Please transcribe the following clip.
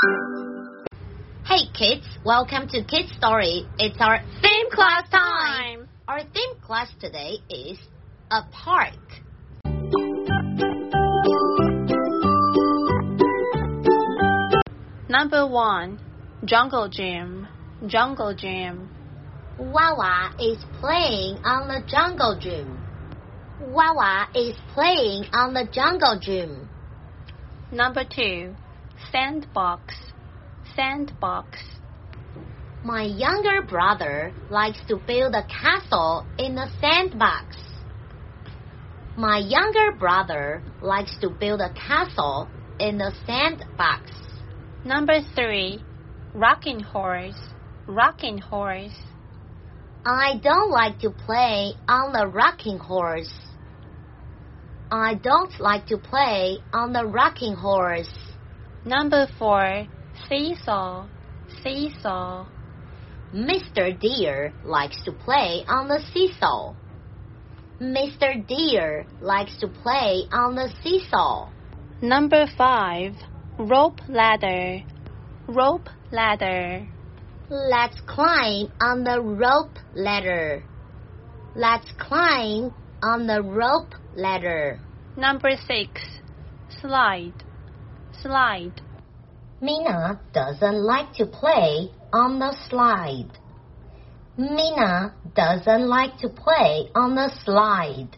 Hey kids, welcome to Kids Story. It's our theme class time. Our theme class today is a park. Number one, Jungle Gym. Jungle Gym. Wawa is playing on the jungle gym. Wawa is playing on the jungle gym. Number two, Sandbox. Sandbox. My younger brother likes to build a castle in the sandbox. My younger brother likes to build a castle in the sandbox. Number three, Rocking Horse. Rocking Horse. I don't like to play on the rocking horse. I don't like to play on the rocking horse. Number four, Seesaw. Seesaw. Mr. Deer likes to play on the seesaw. Mr. Deer likes to play on the seesaw. Number five, Rope Ladder. Rope Ladder. Let's climb on the rope ladder. Let's climb on the rope ladder. Number six, Slide. Slide. Mina doesn't like to play on the slide. Mina doesn't like to play on the slide.